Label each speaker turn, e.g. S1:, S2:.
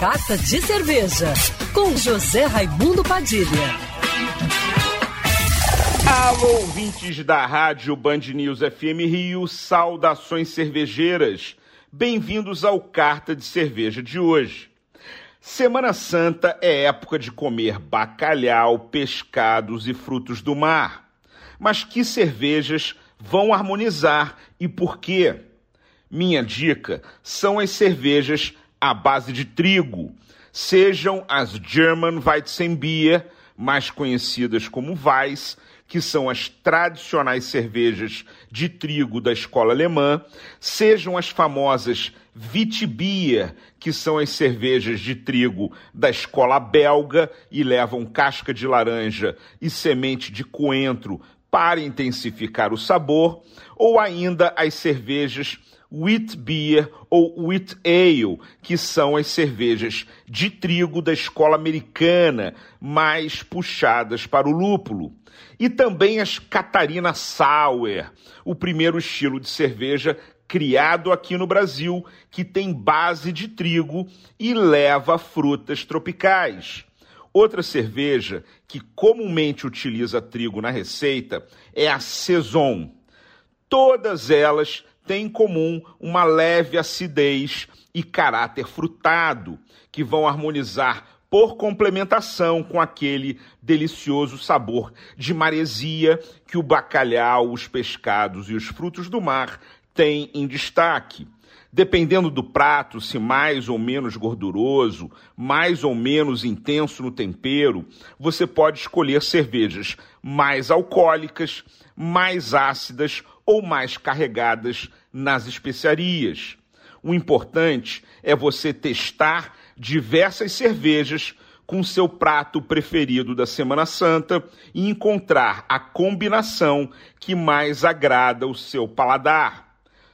S1: Carta de Cerveja, com José Raimundo Padilha.
S2: Alô, ouvintes da Rádio Band News FM Rio, saudações cervejeiras. Bem-vindos ao Carta de Cerveja de hoje. Semana Santa é época de comer bacalhau, pescados e frutos do mar. Mas que cervejas vão harmonizar e por quê? Minha dica são as cervejas à base de trigo, sejam as German Weizenbier, mais conhecidas como Weiss, que são as tradicionais cervejas de trigo da escola alemã, sejam as famosas Witbier, que são as cervejas de trigo da escola belga e levam casca de laranja e semente de coentro para intensificar o sabor, ou ainda as cervejas wheat beer ou wheat ale, que são as cervejas de trigo da escola americana, mais puxadas para o lúpulo. E também as Catarina Sour, o primeiro estilo de cerveja criado aqui no Brasil, que tem base de trigo e leva frutas tropicais. Outra cerveja que comumente utiliza trigo na receita é a Saison. Todas elas têm em comum uma leve acidez e caráter frutado, que vão harmonizar por complementação com aquele delicioso sabor de maresia que o bacalhau, os pescados e os frutos do mar têm em destaque. Dependendo do prato, se mais ou menos gorduroso, mais ou menos intenso no tempero, você pode escolher cervejas mais alcoólicas, mais ácidas ou mais carregadas nas especiarias. O importante é você testar diversas cervejas com seu prato preferido da Semana Santa e encontrar a combinação que mais agrada o seu paladar.